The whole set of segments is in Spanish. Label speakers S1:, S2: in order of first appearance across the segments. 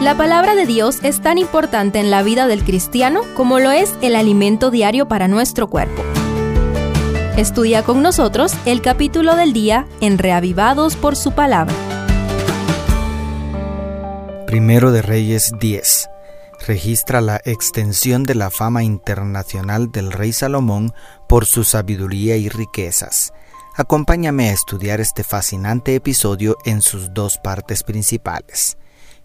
S1: La palabra de Dios es tan importante en la vida del cristiano como lo es el alimento diario para nuestro cuerpo. Estudia con nosotros el capítulo del día en Reavivados por su palabra.
S2: Primero de Reyes 10. Registra la extensión de la fama internacional del rey Salomón por su sabiduría y riquezas. Acompáñame a estudiar este fascinante episodio en sus dos partes principales.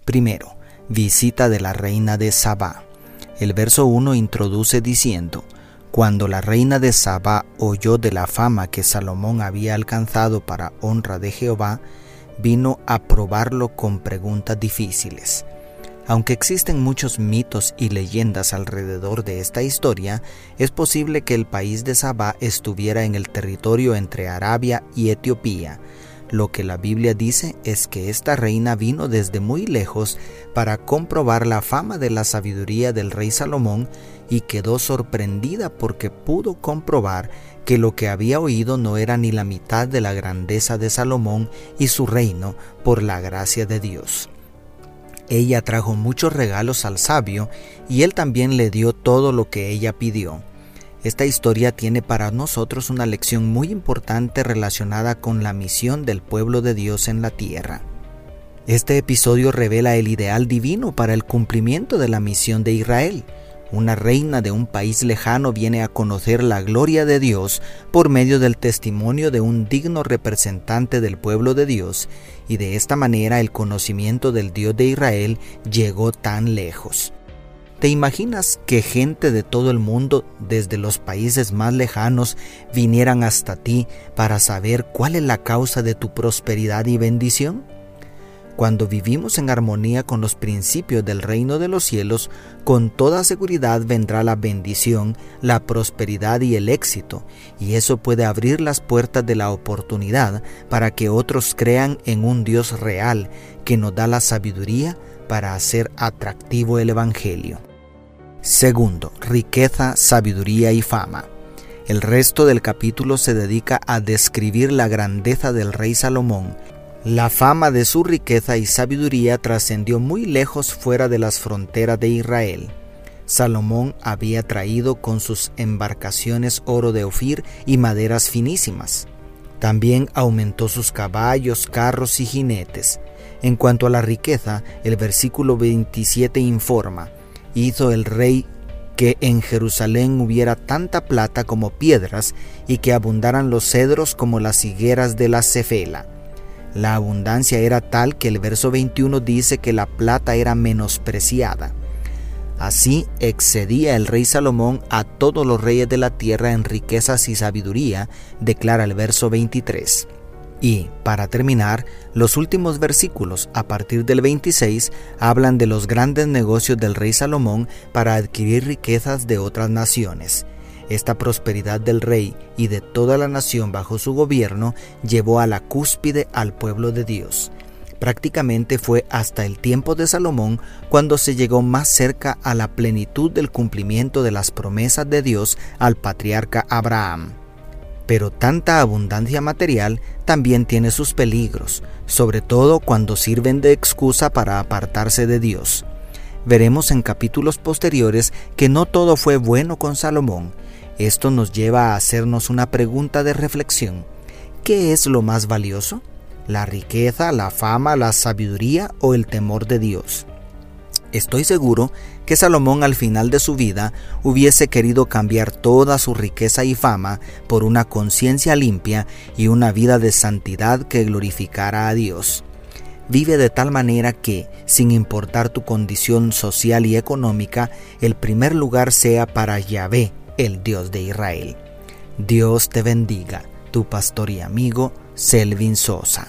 S2: Primero, visita de la reina de Sabá. El verso 1 introduce diciendo, cuando la reina de Saba oyó de la fama que Salomón había alcanzado para honra de Jehová, vino a probarlo con preguntas difíciles. Aunque existen muchos mitos y leyendas alrededor de esta historia, es posible que el país de Saba estuviera en el territorio entre Arabia y Etiopía, lo que la Biblia dice es que esta reina vino desde muy lejos para comprobar la fama de la sabiduría del rey Salomón y quedó sorprendida porque pudo comprobar que lo que había oído no era ni la mitad de la grandeza de Salomón y su reino por la gracia de Dios. Ella trajo muchos regalos al sabio y él también le dio todo lo que ella pidió. Esta historia tiene para nosotros una lección muy importante relacionada con la misión del pueblo de Dios en la tierra. Este episodio revela el ideal divino para el cumplimiento de la misión de Israel. Una reina de un país lejano viene a conocer la gloria de Dios por medio del testimonio de un digno representante del pueblo de Dios, y de esta manera el conocimiento del Dios de Israel llegó tan lejos. ¿Te imaginas que gente de todo el mundo, desde los países más lejanos, vinieran hasta ti para saber cuál es la causa de tu prosperidad y bendición? Cuando vivimos en armonía con los principios del reino de los cielos, con toda seguridad vendrá la bendición, la prosperidad y el éxito, y eso puede abrir las puertas de la oportunidad para que otros crean en un Dios real que nos da la sabiduría para hacer atractivo el Evangelio. Segundo, riqueza, sabiduría y fama. El resto del capítulo se dedica a describir la grandeza del rey Salomón. La fama de su riqueza y sabiduría trascendió muy lejos fuera de las fronteras de Israel. Salomón había traído con sus embarcaciones oro de Ofir y maderas finísimas. También aumentó sus caballos, carros y jinetes. En cuanto a la riqueza, el versículo 27 informa, hizo el rey que en Jerusalén hubiera tanta plata como piedras y que abundaran los cedros como las higueras de la cefela. La abundancia era tal que el verso 21 dice que la plata era menospreciada. Así excedía el rey Salomón a todos los reyes de la tierra en riquezas y sabiduría, declara el verso 23. Y, para terminar, los últimos versículos, a partir del 26, hablan de los grandes negocios del rey Salomón para adquirir riquezas de otras naciones. Esta prosperidad del rey y de toda la nación bajo su gobierno llevó a la cúspide al pueblo de Dios. Prácticamente fue hasta el tiempo de Salomón cuando se llegó más cerca a la plenitud del cumplimiento de las promesas de Dios al patriarca Abraham. Pero tanta abundancia material también tiene sus peligros, sobre todo cuando sirven de excusa para apartarse de Dios. Veremos en capítulos posteriores que no todo fue bueno con Salomón. Esto nos lleva a hacernos una pregunta de reflexión. ¿Qué es lo más valioso? ¿La riqueza, la fama, la sabiduría o el temor de Dios? Estoy seguro que Salomón al final de su vida hubiese querido cambiar toda su riqueza y fama por una conciencia limpia y una vida de santidad que glorificara a Dios. Vive de tal manera que, sin importar tu condición social y económica, el primer lugar sea para Yahvé, el Dios de Israel. Dios te bendiga, tu pastor y amigo Selvin Sosa.